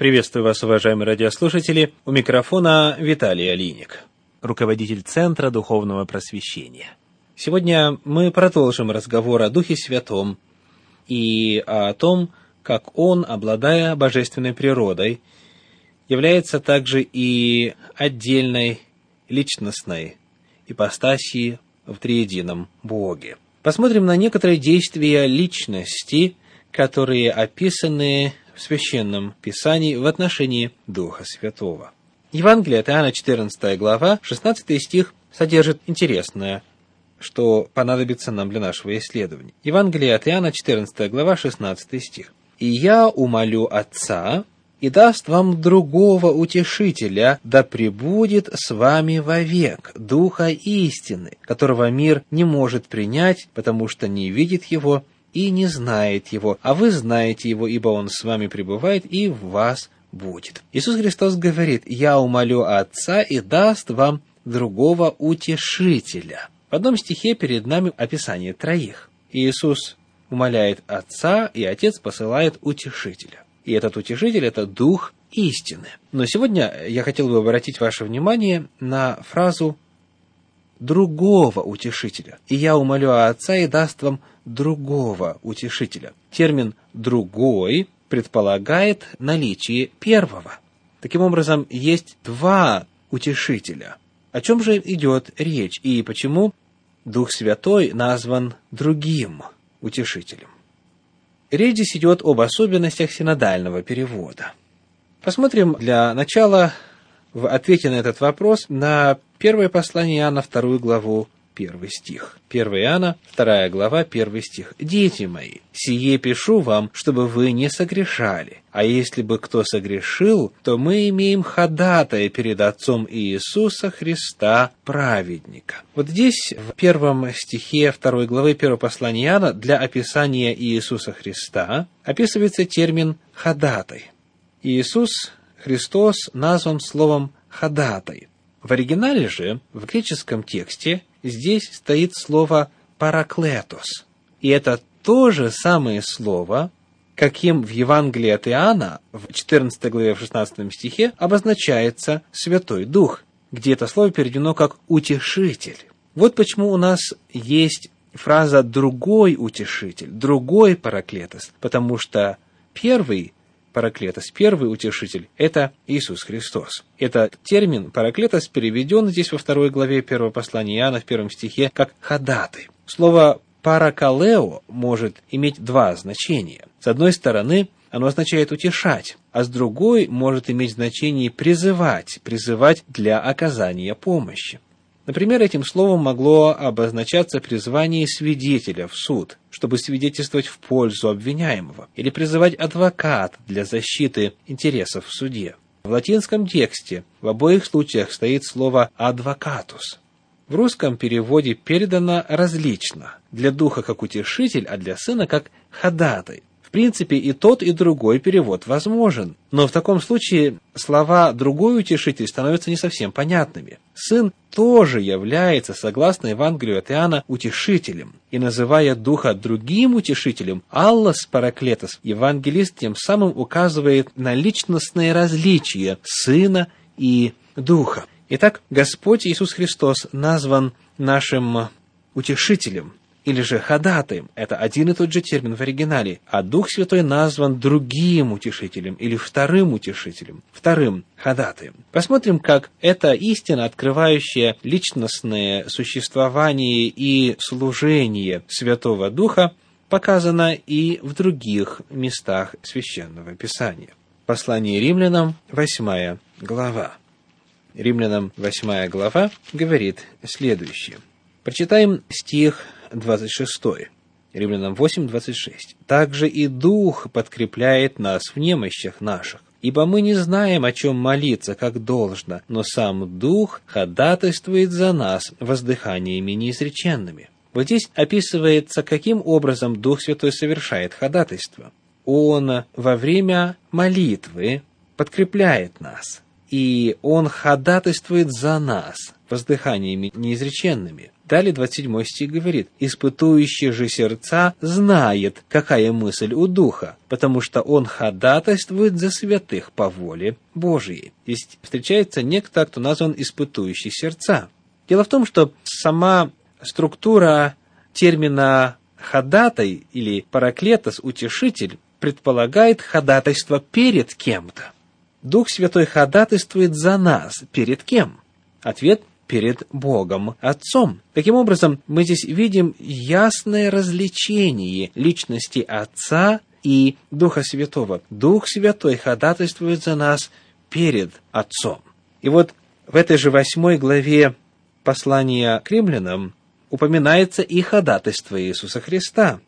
Приветствую вас, уважаемые радиослушатели. У микрофона Виталий Алиник, руководитель Центра Духовного Просвещения. Сегодня мы продолжим разговор о Духе Святом и о том, как Он, обладая божественной природой, является также и отдельной личностной ипостасии в триедином Боге. Посмотрим на некоторые действия личности, которые описаны в Священном Писании в отношении Духа Святого. Евангелие от Иоанна, 14 глава, 16 стих содержит интересное, что понадобится нам для нашего исследования. Евангелие от Иоанна, 14 глава, 16 стих. «И я умолю Отца, и даст вам другого утешителя, да пребудет с вами вовек, Духа истины, которого мир не может принять, потому что не видит его и не знает его, а вы знаете его, ибо он с вами пребывает и в вас будет. Иисус Христос говорит, «Я умолю Отца и даст вам другого утешителя». В одном стихе перед нами описание троих. Иисус умоляет Отца, и Отец посылает утешителя. И этот утешитель – это Дух истины. Но сегодня я хотел бы обратить ваше внимание на фразу другого утешителя. И я умолю Отца и даст вам другого утешителя. Термин «другой» предполагает наличие первого. Таким образом, есть два утешителя. О чем же идет речь и почему Дух Святой назван другим утешителем? Речь здесь идет об особенностях синодального перевода. Посмотрим для начала в ответе на этот вопрос на первое послание Иоанна, вторую главу, первый стих. 1 Иоанна, вторая глава, первый стих. «Дети мои, сие пишу вам, чтобы вы не согрешали. А если бы кто согрешил, то мы имеем ходатая перед Отцом Иисуса Христа, праведника». Вот здесь, в первом стихе второй главы первого послания Иоанна, для описания Иисуса Христа описывается термин «ходатай». Иисус Христос назван словом «ходатай». В оригинале же, в греческом тексте, здесь стоит слово «параклетос». И это то же самое слово, каким в Евангелии от Иоанна, в 14 главе, в 16 стихе, обозначается Святой Дух, где это слово переведено как «утешитель». Вот почему у нас есть фраза «другой утешитель», «другой параклетос», потому что первый Параклетос, первый утешитель, это Иисус Христос. Этот термин Параклетос переведен здесь во второй главе первого послания Иоанна в первом стихе как «ходатай». Слово «паракалео» может иметь два значения. С одной стороны, оно означает утешать, а с другой может иметь значение призывать, призывать для оказания помощи. Например, этим словом могло обозначаться призвание свидетеля в суд, чтобы свидетельствовать в пользу обвиняемого, или призывать адвокат для защиты интересов в суде. В латинском тексте в обоих случаях стоит слово «адвокатус». В русском переводе передано различно. Для духа как утешитель, а для сына как ходатай. В принципе, и тот, и другой перевод возможен. Но в таком случае слова «другой утешитель» становятся не совсем понятными. Сын тоже является, согласно Евангелию от Иоанна, утешителем. И называя Духа другим утешителем, Аллас Параклетос, евангелист тем самым указывает на личностное различие Сына и Духа. Итак, Господь Иисус Христос назван нашим утешителем, или же ходатаем. Это один и тот же термин в оригинале. А Дух Святой назван другим утешителем или вторым утешителем, вторым ходатаем. Посмотрим, как эта истина, открывающая личностное существование и служение Святого Духа, показана и в других местах Священного Писания. Послание римлянам, 8 глава. Римлянам 8 глава говорит следующее. Прочитаем стих 26. Римлянам 8, 26. «Также и Дух подкрепляет нас в немощах наших, ибо мы не знаем, о чем молиться, как должно, но сам Дух ходатайствует за нас воздыханиями неизреченными». Вот здесь описывается, каким образом Дух Святой совершает ходатайство. Он во время молитвы подкрепляет нас, и Он ходатайствует за нас воздыханиями неизреченными. Далее 27 стих говорит, «Испытующий же сердца знает, какая мысль у Духа, потому что он ходатайствует за святых по воле Божией». Здесь встречается некто, кто назван «испытующий сердца». Дело в том, что сама структура термина «ходатай» или «параклетос», «утешитель» предполагает ходатайство перед кем-то. Дух Святой ходатайствует за нас. Перед кем? Ответ перед Богом Отцом. Таким образом, мы здесь видим ясное развлечение личности Отца и Духа Святого. Дух Святой ходатайствует за нас перед Отцом. И вот в этой же восьмой главе послания к римлянам упоминается и ходатайство Иисуса Христа.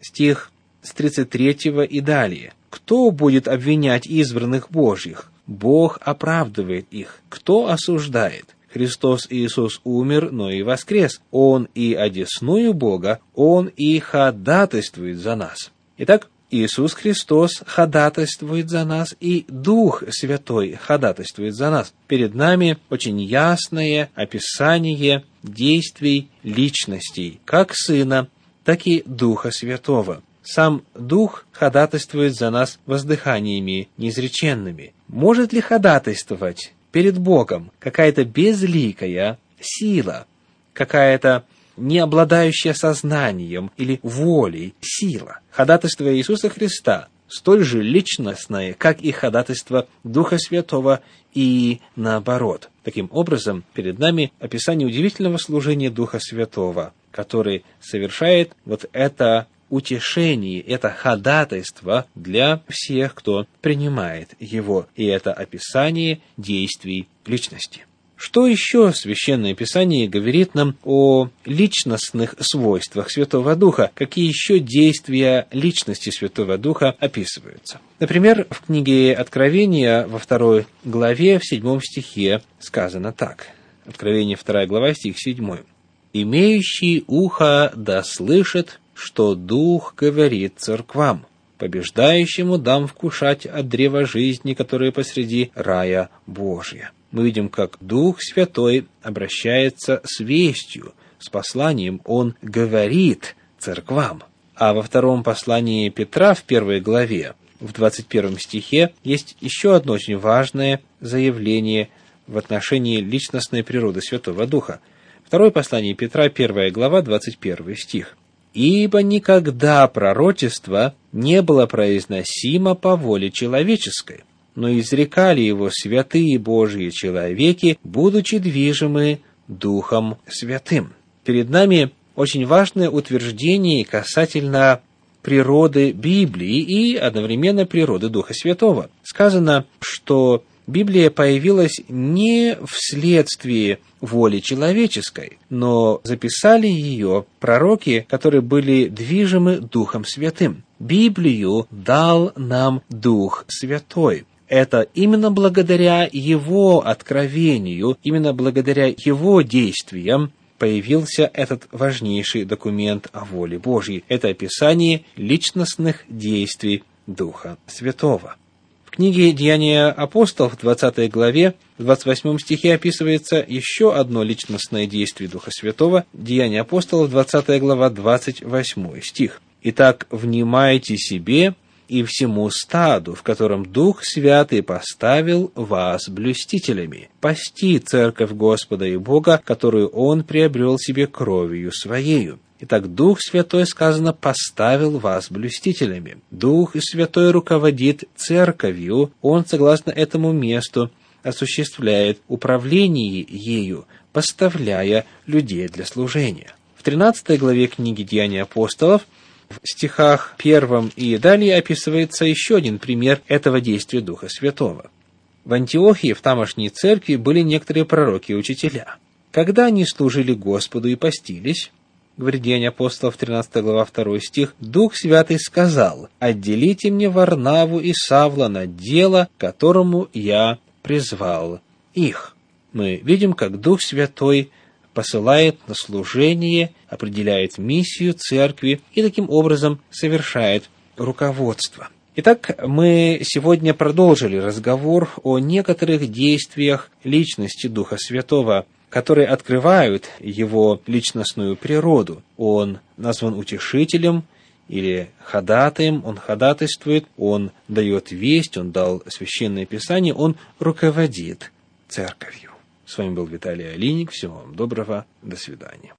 Стих с 33 и далее. «Кто будет обвинять избранных Божьих? Бог оправдывает их. Кто осуждает? Христос Иисус умер, но и воскрес. Он и одесную Бога, Он и ходатайствует за нас. Итак, Иисус Христос ходатайствует за нас, и Дух Святой ходатайствует за нас. Перед нами очень ясное описание действий личностей, как Сына, так и Духа Святого. Сам Дух ходатайствует за нас воздыханиями неизреченными. Может ли ходатайствовать перед Богом какая-то безликая сила, какая-то не обладающая сознанием или волей сила. Ходатайство Иисуса Христа столь же личностное, как и ходатайство Духа Святого и наоборот. Таким образом, перед нами описание удивительного служения Духа Святого, который совершает вот это утешение, это ходатайство для всех, кто принимает его. И это описание действий личности. Что еще Священное Писание говорит нам о личностных свойствах Святого Духа? Какие еще действия личности Святого Духа описываются? Например, в книге Откровения во второй главе, в седьмом стихе сказано так. Откровение, вторая глава, стих седьмой. «Имеющий ухо да слышит, что Дух говорит церквам. Побеждающему дам вкушать от древа жизни, которое посреди рая Божия. Мы видим, как Дух Святой обращается с вестью, с посланием. Он говорит церквам. А во втором послании Петра в первой главе, в 21 стихе, есть еще одно очень важное заявление в отношении личностной природы Святого Духа. Второе послание Петра, первая глава, 21 стих. Ибо никогда пророчество не было произносимо по воле человеческой, но изрекали его святые Божьи человеки, будучи движимы Духом Святым. Перед нами очень важное утверждение касательно природы Библии и одновременно природы Духа Святого. Сказано, что Библия появилась не вследствие воли человеческой, но записали ее пророки, которые были движимы Духом Святым. Библию дал нам Дух Святой. Это именно благодаря Его откровению, именно благодаря Его действиям появился этот важнейший документ о воле Божьей. Это описание личностных действий Духа Святого книге «Деяния апостолов» в 20 главе, в 28 стихе описывается еще одно личностное действие Духа Святого. «Деяния апостолов», 20 глава, 28 стих. «Итак, внимайте себе и всему стаду, в котором Дух Святый поставил вас блюстителями, пасти церковь Господа и Бога, которую Он приобрел себе кровью Своею». Итак, Дух Святой, сказано, поставил вас блюстителями. Дух Святой руководит церковью, Он, согласно этому месту, осуществляет управление ею, поставляя людей для служения. В 13 главе книги «Деяния апостолов» в стихах первом и далее описывается еще один пример этого действия Духа Святого. В Антиохии, в тамошней церкви, были некоторые пророки и учителя. Когда они служили Господу и постились, говорит Деяния апостолов, 13 глава, 2 стих, «Дух Святый сказал, отделите мне Варнаву и Савла на дело, которому я призвал их». Мы видим, как Дух Святой посылает на служение, определяет миссию церкви и таким образом совершает руководство. Итак, мы сегодня продолжили разговор о некоторых действиях личности Духа Святого которые открывают его личностную природу. Он назван утешителем или ходатаем, он ходатайствует, он дает весть, он дал священное писание, он руководит церковью. С вами был Виталий Алиник. Всего вам доброго. До свидания.